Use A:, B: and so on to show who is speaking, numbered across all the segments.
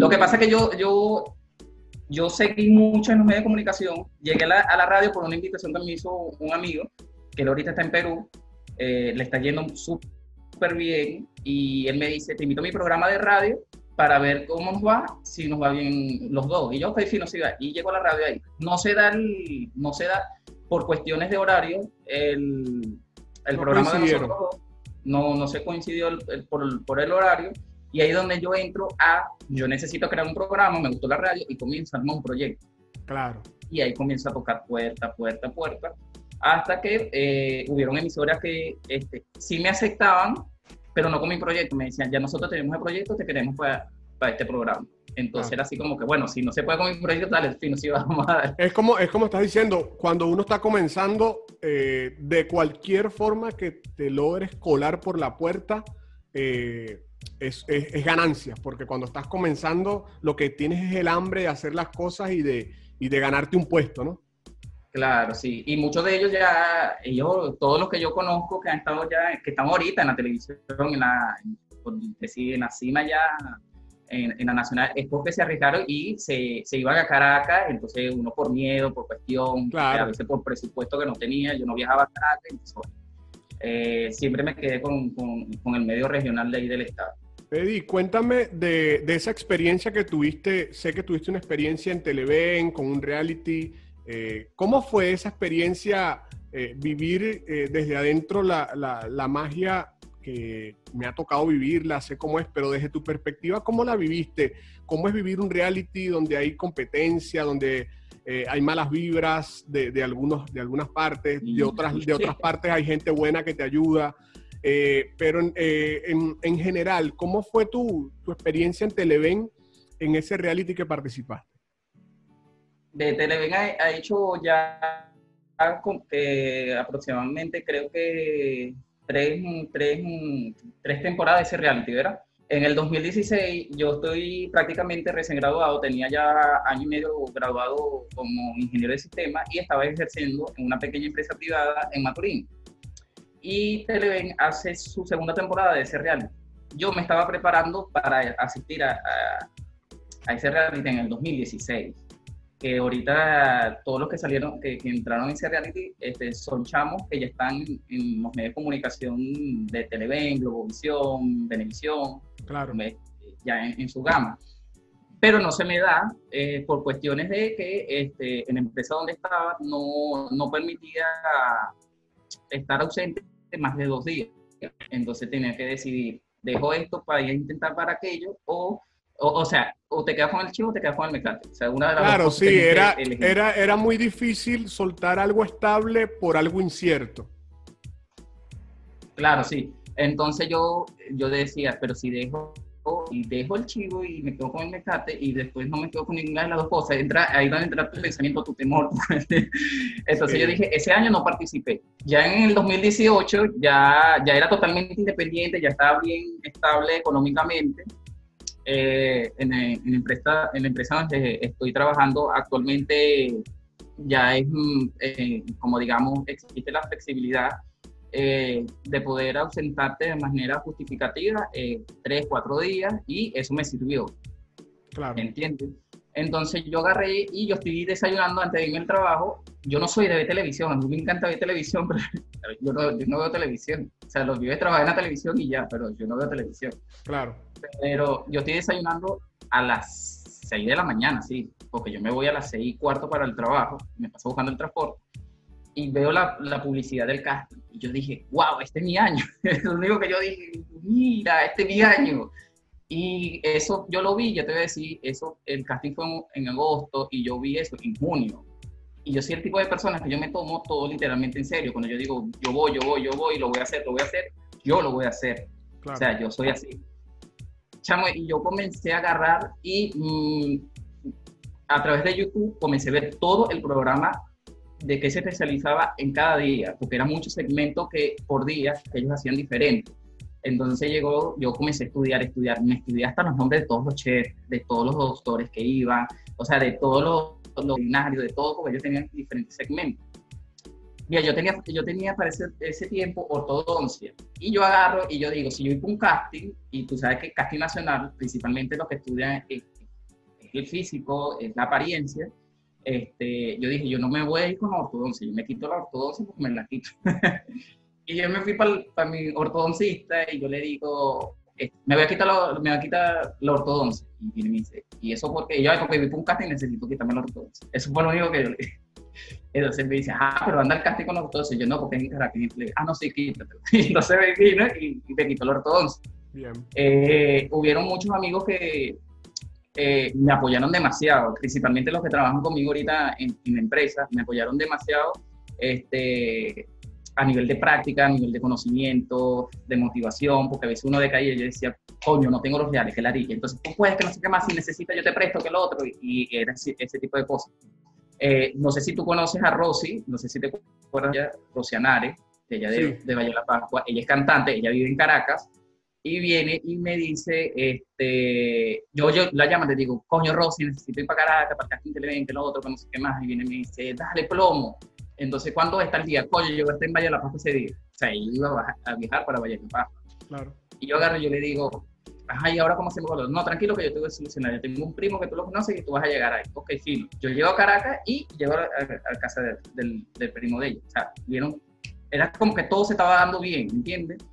A: Lo que pasa es que yo, yo, yo seguí mucho en los medios de comunicación. Llegué a la, a la radio por una invitación que me hizo un amigo, que él ahorita está en Perú. Eh, le está yendo súper bien. Y él me dice, te invito a mi programa de radio para ver cómo nos va, si nos va bien los dos. Y yo, ok, no se va. Y llego a la radio ahí. No se da, el, no se da por cuestiones de horario, el, el programa de nosotros no, no se coincidió por, por, el horario. Y ahí es donde yo entro a, yo necesito crear un programa, me gustó la radio y comienzo a armar un proyecto.
B: Claro.
A: Y ahí comienza a tocar puerta, puerta, puerta, hasta que eh, hubieron emisoras que este, sí me aceptaban, pero no con mi proyecto. Me decían, ya nosotros tenemos el proyecto, te queremos para, para este programa. Entonces era así como que, bueno, si no se puede con mi proyecto, dale, fin, sí vamos a dar.
B: Es como, es como estás diciendo, cuando uno está comenzando, eh, de cualquier forma que te logres colar por la puerta, eh, es, es, ganancia, porque cuando estás comenzando, lo que tienes es el hambre de hacer las cosas y de, y de ganarte un puesto, ¿no?
A: Claro, sí. Y muchos de ellos ya, ellos, todos los que yo conozco que han estado ya, que están ahorita en la televisión, en la, en la cima ya en, la nacional es porque se arriesgaron y se, se, iban a Caracas, entonces uno por miedo, por cuestión, a veces por presupuesto que no tenía, yo no viajaba a Caracas, entonces, eh, siempre me quedé con, con, el medio regional de ahí del estado.
B: Eddie, cuéntame de, de, esa experiencia que tuviste, sé que tuviste una experiencia en Televen, con un reality, eh, ¿cómo fue esa experiencia eh, vivir desde adentro la, la, la magia que me ha tocado vivirla, sé cómo es, pero desde tu perspectiva, ¿cómo la viviste? ¿Cómo es vivir un reality donde hay competencia, donde eh, hay malas vibras de, algunos, de algunas partes, de otras, de otras partes hay gente buena que te ayuda? Eh, pero eh, en, general, ¿cómo fue tu, tu experiencia en Televen en ese reality que participaste?
A: De Televen ha, hecho ya aproximadamente, creo que tres, tres, tres temporadas de ese reality, ¿verdad? En el 2016 yo estoy prácticamente recién graduado, tenía ya año y medio graduado como ingeniero de sistema y estaba ejerciendo en una pequeña empresa privada en Maturín. Y Televen hace su segunda temporada de ese reality. Yo me estaba preparando para asistir a, a, a ese reality en el 2016 que ahorita todos los que salieron, que, entraron en ese reality, este, son chamos que ya están en los medios de comunicación de Televen, Globovisión, Venevisión,
B: claro.
A: ya en, su gama. Pero no se me da eh, por cuestiones de que este, en la empresa donde estaba no, no permitía estar ausente más de dos días. Entonces tenía que decidir, dejo esto para ir a intentar para aquello o o, sea, o te quedas con el chivo o te quedas con el mecate. O sea, una de las
B: claro, sí, era, era, era muy difícil soltar algo estable por algo incierto.
A: Claro, sí. Entonces yo, yo decía, pero si dejo y dejo el chivo y me quedo con el mecate y después no me quedo con ninguna de las dos cosas, entra, ahí donde entra tu pensamiento, tu temor. Entonces yo dije, ese año no participé. Ya en el 2018 ya, ya era totalmente independiente, ya estaba bien estable económicamente eh, en, en, la empresa, en la empresa donde estoy trabajando actualmente ya es mm, eh, como digamos, existe la flexibilidad eh, de poder ausentarte de manera justificativa tres, cuatro días y eso me sirvió.
B: Claro.
A: ¿Entiendes? Entonces yo agarré y yo estoy desayunando antes de irme al trabajo. Yo no soy de ver televisión, a mí me encanta ver televisión, pero yo no, yo no veo televisión. O sea, los vives trabajar en la televisión y ya, pero yo no veo televisión.
B: Claro.
A: Pero yo estoy desayunando a las 6 de la mañana, sí, porque yo me voy a las 6 y cuarto para el trabajo, me paso buscando el transporte y veo la, la, publicidad del casting. Y yo dije, wow, este es mi año. es lo único que yo dije, mira, este es mi año. Y eso yo lo vi, ya te voy a decir, eso, el casting fue en, agosto y yo vi eso en junio. Y yo soy el tipo de persona que yo me tomo todo literalmente en serio. Cuando yo digo, yo voy, yo voy, yo voy, lo voy a hacer, lo voy a hacer, yo lo voy a hacer. O sea, yo soy así chamo, y yo comencé a agarrar y mm, a través de YouTube comencé a ver todo el programa de qué se especializaba en cada día, porque eran muchos segmentos que por día que ellos hacían diferentes. Entonces llegó, yo comencé a estudiar, estudiar, me estudié hasta los nombres de todos los chefs, de todos los doctores que iban, o sea, de todos los, los binarios, de todo, porque ellos tenían diferentes segmentos. Mira, yo tenía, yo tenía para ese, ese, tiempo ortodoncia. Y yo agarro y yo digo, si yo voy un casting, y tú sabes que casting nacional, principalmente los que estudian el físico, es la apariencia. Este, yo dije, yo no me voy a ir con ortodoncia, yo me quito la ortodoncia porque me la quito. y yo me fui para mi ortodoncista y yo le digo, eh, me voy a quitar la, me voy a quitar la ortodoncia. Y me dice, ¿y eso porque yo porque vi un casting y necesito quitarme la ortodoncia? Eso fue lo único que yo le dije. Entonces me dice, ah, pero anda el casting con la ortodoncia. Yo no, porque es dije, ah, no, sí, quítate. Y entonces me vino y, y me quitó la ortodoncia. Bien. Eh, hubieron muchos amigos que eh, me apoyaron demasiado, principalmente los que trabajan conmigo ahorita en, en la empresa, me apoyaron demasiado este, a nivel de práctica, a nivel de conocimiento, de motivación, porque a veces uno decaía y yo decía, coño, no tengo los reales, que la dije. Entonces, tú puedes que no sé qué más, si necesitas yo te presto que lo otro, y, era ese, tipo de cosas. Eh, no sé si tú conoces a Rosy, no sé si te acuerdas de Rosy Anare, ella de, de Valle de la Pascua, ella es cantante, ella vive en Caracas, y viene y me dice, este, yo, yo la llamo, le digo, coño Rosy, necesito ir para Caracas, para que aquí te le ven, que lo otro, que no sé qué más, y viene y me dice, dale plomo. Entonces, ¿cuándo está el día? Coño, yo estoy en Valle de la Paz ese día. O sea, iba a, viajar para Valle de la Paz. Claro. Y yo agarro y yo le digo, ajá, ¿y ahora cómo se me No, tranquilo que yo te voy a solucionar. Yo tengo un primo que tú lo conoces y tú vas a llegar ahí. Ok, sí. Yo llego a Caracas y llego a, la casa del, del, primo de ella. O sea, vieron, era como que todo se estaba dando bien, ¿entiendes?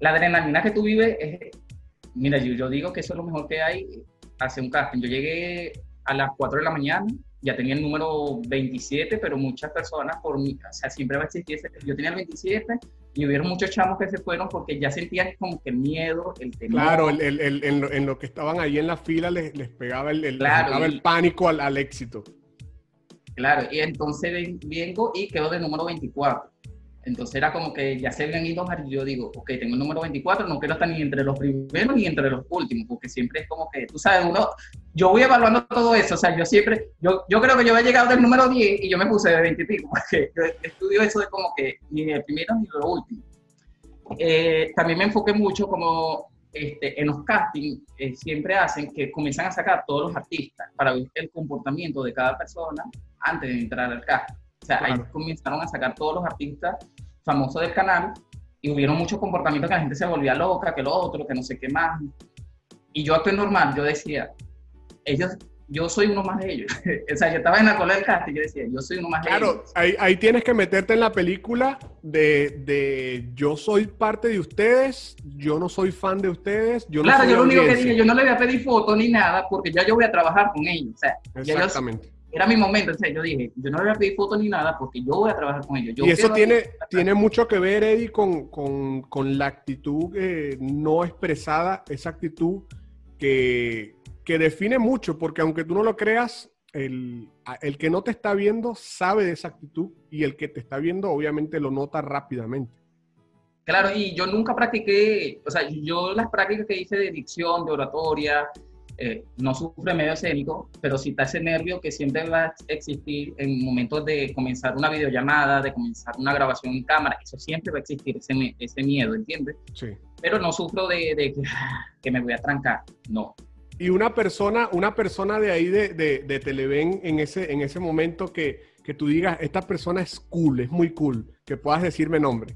A: La adrenalina que tú vives es, mira, yo, yo digo que eso es lo mejor que hay hacer un casting. Yo llegué a las 4 de la mañana, ya tenía el número 27, pero muchas personas por mí, o sea, siempre va a existir ese, yo tenía el 27 y hubieron muchos chamos que se fueron porque ya sentían como que miedo, el temor.
B: Claro, el, el, en, lo, en, lo, que estaban ahí en la fila les, les pegaba el, pegaba el pánico al, al, éxito.
A: Claro, y entonces vengo y quedo de número 24. Entonces era como que ya se habían ido y yo digo, ok, tengo el número 24, no quiero estar ni entre los primeros ni entre los últimos, porque siempre es como que, tú sabes, uno, yo voy evaluando todo eso, o sea, yo siempre, yo, yo creo que yo he llegado del número 10 y yo me puse de 20 y pico, porque yo estudio eso de como que ni el primero ni lo último. Eh, también me enfoqué mucho como este, en los castings eh, siempre hacen que comienzan a sacar todos los artistas para ver el comportamiento de cada persona antes de entrar al casting. O sea, ahí comenzaron a sacar todos los artistas famosos del canal y hubieron muchos comportamientos que la gente se volvía loca, que lo otro, que no sé qué más. Y yo actué normal, yo decía, ellos, yo soy uno más de ellos. o sea, yo estaba en la cola del casting y yo decía, yo soy uno más de ellos. Claro,
B: ahí, ahí, tienes que meterte en la película de, de, yo soy parte de ustedes, yo no soy fan de ustedes. Yo
A: claro,
B: no
A: yo lo único que dije, yo no le voy a pedir fotos ni nada porque ya yo voy a trabajar con ellos. O sea, Exactamente era mi momento. Entonces yo dije, yo no le voy a pedir fotos ni nada porque yo voy a trabajar con ellos.
B: y eso tiene, tiene mucho que ver, Eddie, con, con, con la actitud eh, no expresada, esa actitud que, que, define mucho, porque aunque tú no lo creas, el, el que no te está viendo sabe de esa actitud y el que te está viendo obviamente lo nota rápidamente.
A: Claro, y yo nunca practiqué, o sea, yo las prácticas que hice de dicción, de oratoria, eh, no sufre medio escénico, pero sí está ese nervio que siempre va a existir en momentos de comenzar una videollamada, de comenzar una grabación en cámara, eso siempre va a existir, ese, ese miedo, ¿entiendes? Sí. Pero no sufro de, de, que me voy a trancar, no.
B: Y una persona, una persona de ahí de, de, de Televen en ese, en ese momento que, que tú digas, esta persona es cool, es muy cool, que puedas decirme nombre.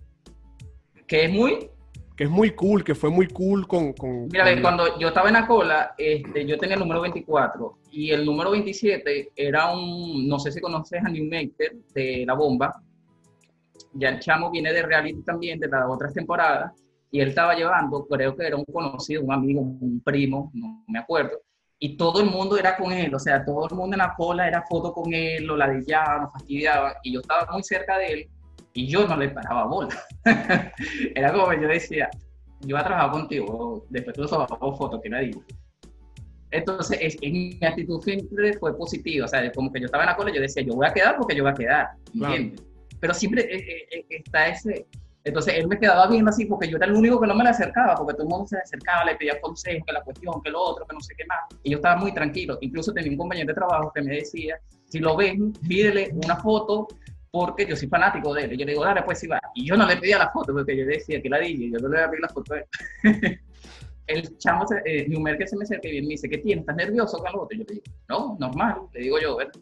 A: Que es muy
B: que es muy cool, que fue muy cool con... con
A: Mira, cuando yo estaba en la cola, este, yo tenía el número 24 y el número 27 era un, no sé si conoces a Newmaker de La Bomba, ya el chamo viene de reality también, de las otras temporadas, y él estaba llevando, creo que era un conocido, un amigo, un primo, no me acuerdo, y todo el mundo era con él, o sea, todo el mundo en la cola era foto con él, lo ladillaba, lo fastidiaba, y yo estaba muy cerca de él, y yo no le paraba bola. Era como yo decía, yo voy a trabajar contigo, después tú hago fotos que nadie. Entonces, es, mi actitud siempre fue positiva, o sea, como que yo estaba en la cola, yo decía, yo voy a quedar porque yo voy a quedar, ¿entiendes? Pero siempre eh, eh, eh, está ese, entonces él me quedaba viendo así porque yo era el único que no me le acercaba, porque todo el mundo se acercaba, le pedía consejos, que la cuestión, que lo otro, que no sé qué más. Y yo estaba muy tranquilo. Incluso tenía un compañero de trabajo que me decía, si lo ven, pídele una foto porque yo soy fanático de él. Yo le digo, dale, pues si va. Y yo no le pedía la foto, porque yo decía que la dije, yo no le voy a pedir la foto a él. el chamo, eh, Numer que se me acerca y me dice, ¿qué tienes? ¿Estás nervioso con otro? Y yo le digo, no, normal, le digo yo, ¿verdad?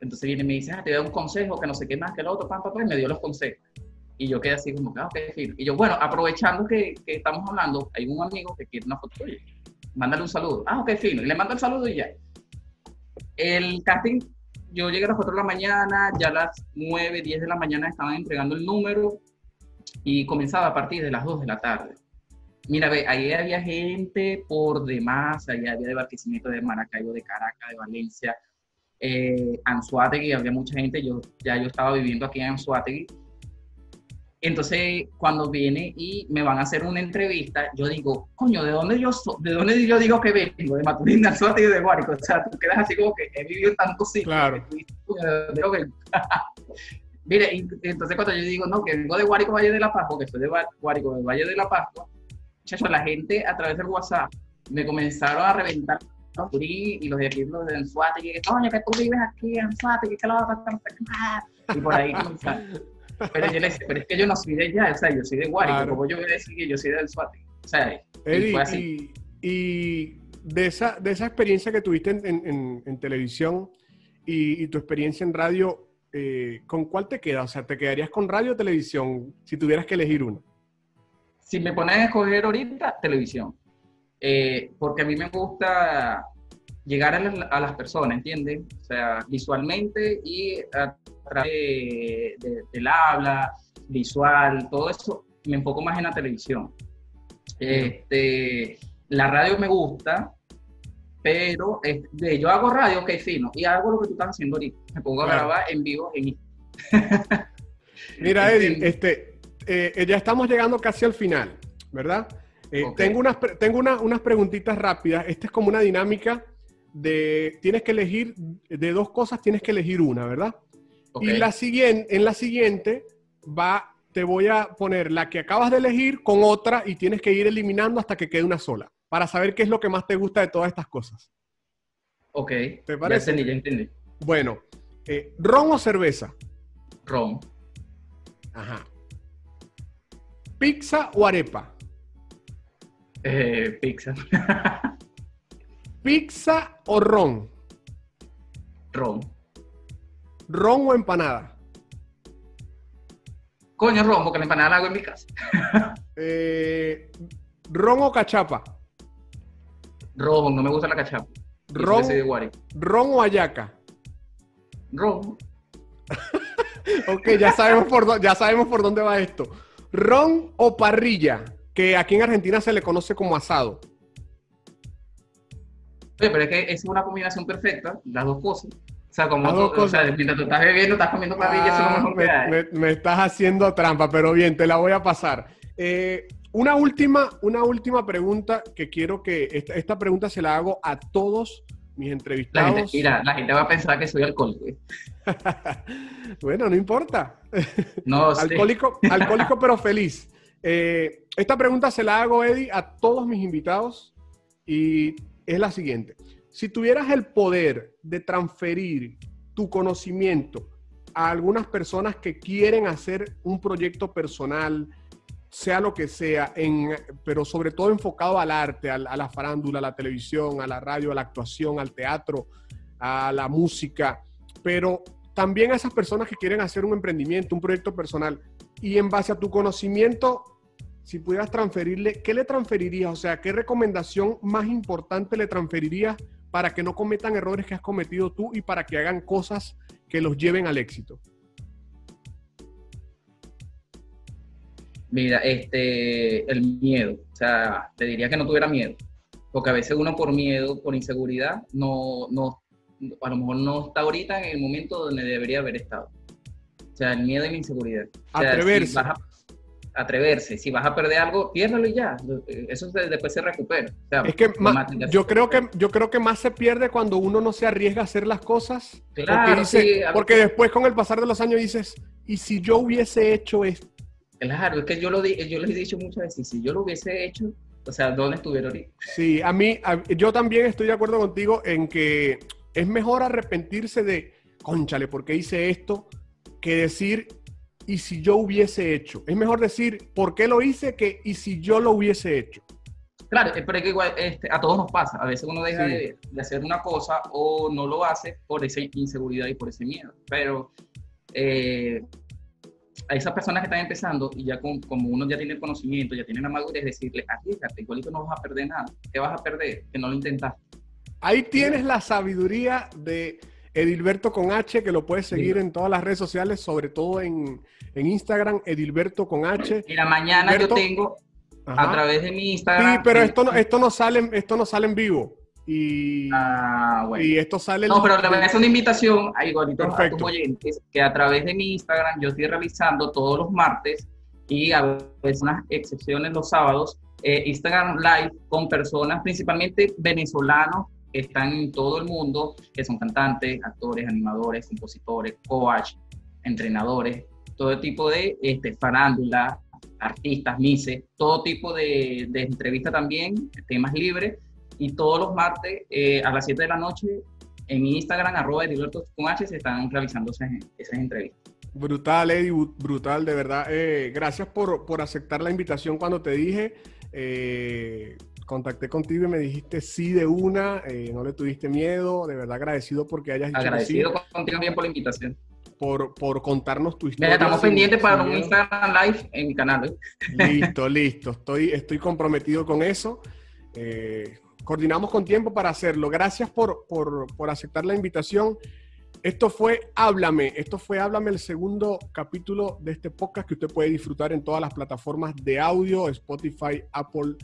A: Entonces viene y me dice, ah, te doy un consejo, que no sé qué más que el otro, pam, pam, y me dio los consejos. Y yo quedé así como, ah, ok, fino. Y yo, bueno, aprovechando que, que, estamos hablando, hay un amigo que quiere una foto tuya. Mándale un saludo. Ah, ok, fino. Y le mando el saludo y ya. el casting, yo llegué a las 4 de la mañana, ya a las 9, 10 de la mañana estaban entregando el número y comenzaba a partir de las 2 de la tarde. Mira, ve, ahí había gente por demás, ahí había de Barquisimeto, de Maracaibo, de Caracas, de Valencia, eh, Anzuategui, había mucha gente, yo ya yo estaba viviendo aquí en Anzuategui. Entonces, cuando viene y me van a hacer una entrevista, yo digo, coño, ¿de dónde yo ¿De dónde yo digo que vengo? De Maturín, de Anzuategui y de Guárico. O sea, tú quedas así como que he vivido tanto sitios.
B: Claro.
A: Mire, entonces cuando yo digo, no, que vengo de Guárico, Valle de la Paz, porque soy de Guárico, de Valle de la Pascua, muchachos, la gente a través del WhatsApp me comenzaron a reventar y los de aquí, los de Anzuate, que coño, que tú vives aquí Anzuate, que lo va a pasar, y por ahí comenzaron. Pero yo le decía, pero es que yo no soy de allá, o sea, yo soy de Guárico, claro. como yo voy a decir que yo soy de Anzuate? O sea,
B: Eddie, y, fue así. y, y de, esa, de esa experiencia que tuviste en, en, en televisión y, y, tu experiencia en radio, eh, ¿con cuál te queda? O sea, ¿te quedarías con radio o televisión si tuvieras que elegir uno?
A: si me ponen a escoger ahorita, televisión. Eh, porque a mí me gusta llegar a, las personas, ¿entiendes? O sea, visualmente y a través del habla, visual, todo eso, me enfoco más en la televisión. Este, la radio me gusta, pero este, yo hago radio, ok, fino, y hago lo que tú estás haciendo ahorita. Me pongo a grabar en vivo en
B: Mira, Eddie, este, eh, eh, ya estamos llegando casi al final, ¿verdad? Eh, tengo, unas, tengo unas preguntitas rápidas. Esta es como una dinámica de, tienes que elegir, de dos cosas tienes que elegir una, ¿verdad? Y la siguiente, en la siguiente va, te voy a poner la que acabas de elegir con otra y tienes que ir eliminando hasta que quede una sola, para saber qué es lo que más te gusta de todas estas cosas.
A: Ok. ¿Te parece? Ya entendí, ya entendí.
B: Bueno, ¿ron o cerveza?
A: Ron.
B: Ajá. ¿Pizza o arepa?
A: Eh, pizza.
B: ¿Pizza o ron?
A: Ron.
B: ¿Ron o empanada?
A: Coño, ron, porque la empanada la hago en mi casa.
B: eh, ¿Ron o cachapa?
A: Ron, no me gusta la cachapa.
B: ¿Ron, ¿Ron o ayaca?
A: Ron.
B: ok, ya sabemos, por, ya sabemos por dónde va esto. ¿Ron o parrilla? Que aquí en Argentina se le conoce como asado.
A: Oye, pero es que es una combinación perfecta, las dos cosas. O sea, como tú, O sea, mientras tú estás bebiendo, estás comiendo parrilla, eso es lo mejor
B: me,
A: que hay.
B: Me, estás haciendo trampa, pero bien, te la voy a pasar. Eh, una, última, una última pregunta que quiero que. Esta, esta pregunta se la hago a todos mis entrevistados.
A: La gente, mira, la gente va a pensar que soy alcohólico.
B: bueno, no importa.
A: No,
B: alcohólico, alcohólico pero feliz. Eh, esta pregunta se la hago, Eddie, a todos mis invitados y es la siguiente. Si tuvieras el poder de transferir tu conocimiento a algunas personas que quieren hacer un proyecto personal, sea lo que sea, pero sobre todo enfocado al arte, a, la farándula, a la televisión, a la radio, a la actuación, al teatro, a la música, pero también a esas personas que quieren hacer un emprendimiento, un proyecto personal. Y en base a tu conocimiento, si pudieras transferirle, ¿qué le transferirías? O sea, ¿qué recomendación más importante le transferirías para que no cometan errores que has cometido tú y para que hagan cosas que los lleven al éxito?
A: Mira, este, el miedo, o sea, te diría que no tuviera miedo, porque a veces uno por miedo, por inseguridad, no, no, a lo mejor no está ahorita en el momento donde debería haber estado. O sea, el miedo y la inseguridad.
B: atreverse.
A: Atreverse. Si vas a perder algo, piérdalo y ya. Eso después se recupera.
B: es que yo creo que yo creo que más se pierde cuando uno no se arriesga a hacer las cosas.
A: Claro,
B: porque, porque después con el pasar de los años dices, ¿y si yo hubiese hecho esto?
A: Claro, es que yo lo, yo les he dicho muchas veces, si yo lo hubiese hecho, o sea, ¿dónde estuviera ahorita?
B: Sí, a mí, yo también estoy de acuerdo contigo en que es mejor arrepentirse de, conchale, ¿por qué hice esto? Que decir, ¿y si yo hubiese hecho? Es mejor decir, ¿por qué lo hice? que ¿y si yo lo hubiese hecho?
A: Claro, pero es que igual este, a todos nos pasa. A veces uno deja de, de, hacer una cosa o no lo hace por esa inseguridad y por ese miedo. Pero eh, a esas personas que están empezando y ya como uno ya tiene el conocimiento, ya tiene la madurez, decirle, arriesgate, igualito no vas a perder nada. ¿Qué vas a perder? Que no lo intentaste.
B: Ahí tienes la sabiduría de Edilberto con H, que lo puedes seguir en todas las redes sociales, sobre todo en, Instagram, Edilberto con H.
A: la mañana yo tengo a través de mi Instagram.
B: Sí, pero esto no, esto no sale, esto no sale en vivo. Y,
A: ah, bueno.
B: y esto sale.
A: No, pero también es una invitación a, igualito a tus oyentes que a través de mi Instagram yo estoy realizando todos los martes y a veces unas excepciones los sábados eh, Instagram Live con personas principalmente venezolanos están en todo el mundo, que son cantantes, actores, animadores, compositores, coach, entrenadores, todo tipo de este, farándula, artistas, mises, todo tipo de, de entrevistas también, temas libres, y todos los martes eh, a las 7 de la noche en Instagram, arroba con H, se están realizando esas, esas entrevistas.
B: Brutal, Eddie, brutal, de verdad. Eh, gracias por, por, aceptar la invitación cuando te dije. Eh, contacté contigo y me dijiste sí de una, no le tuviste miedo, de verdad agradecido porque hayas
A: Agradecido contigo bien por la invitación
B: por, por contarnos tu historia.
A: estamos pendientes para un Instagram Live en mi canal.
B: ¿eh? Listo, listo. Estoy, estoy comprometido con eso. Eh, coordinamos con tiempo para hacerlo. Gracias por, por, por, aceptar la invitación. Esto fue Háblame. Esto fue Háblame, el segundo capítulo de este podcast que usted puede disfrutar en todas las plataformas de audio, Spotify, Apple,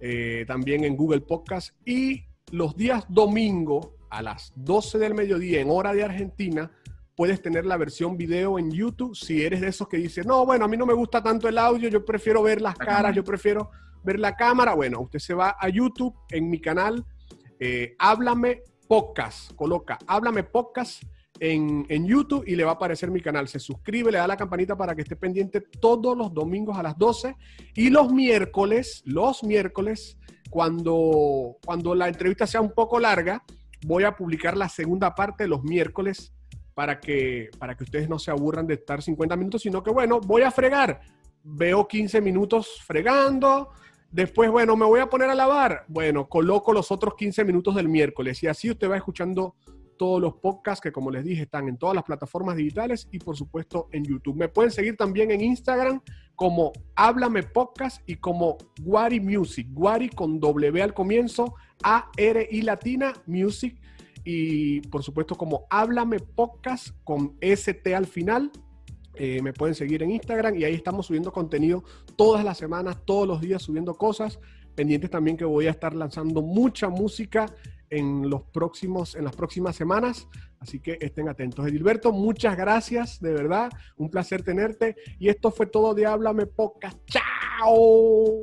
B: eh, también en Google Podcast. Y los días domingo a las 12 del mediodía en hora de Argentina puedes tener la versión video en YouTube. Si eres de esos que dicen, no, bueno, a mí no me gusta tanto el audio, yo prefiero ver las caras, yo prefiero ver la cámara. Bueno, usted se va a YouTube en mi canal, eh, Háblame Podcast, coloca Háblame Podcast. En, YouTube y le va a aparecer mi canal. Se suscribe, le da la campanita para que esté pendiente todos los domingos a las 12 y los miércoles, los miércoles, cuando, cuando la entrevista sea un poco larga, voy a publicar la segunda parte los miércoles para que, para que ustedes no se aburran de estar 50 minutos, sino que, bueno, voy a fregar. Veo 15 minutos fregando. Después, bueno, me voy a poner a lavar. Bueno, coloco los otros 15 minutos del miércoles y así usted va escuchando todos los podcasts que, como les dije, están en todas las plataformas digitales y, por supuesto, en YouTube. Me pueden seguir también en Instagram como Háblame Podcast y como Guari Music. Guari con W al comienzo, A-R-I latina, Music y por supuesto como Háblame Podcast con ST al final. Eh, me pueden seguir en Instagram y ahí estamos subiendo contenido todas las semanas, todos los días subiendo cosas. Pendientes también que voy a estar lanzando mucha música en, los próximos, en las próximas semanas. Así que estén atentos. Edilberto, muchas gracias, de verdad. Un placer tenerte. Y esto fue todo de Háblame Podcast. ¡Chao!